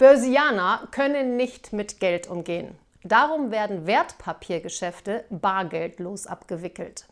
Börsianer können nicht mit Geld umgehen. Darum werden Wertpapiergeschäfte bargeldlos abgewickelt.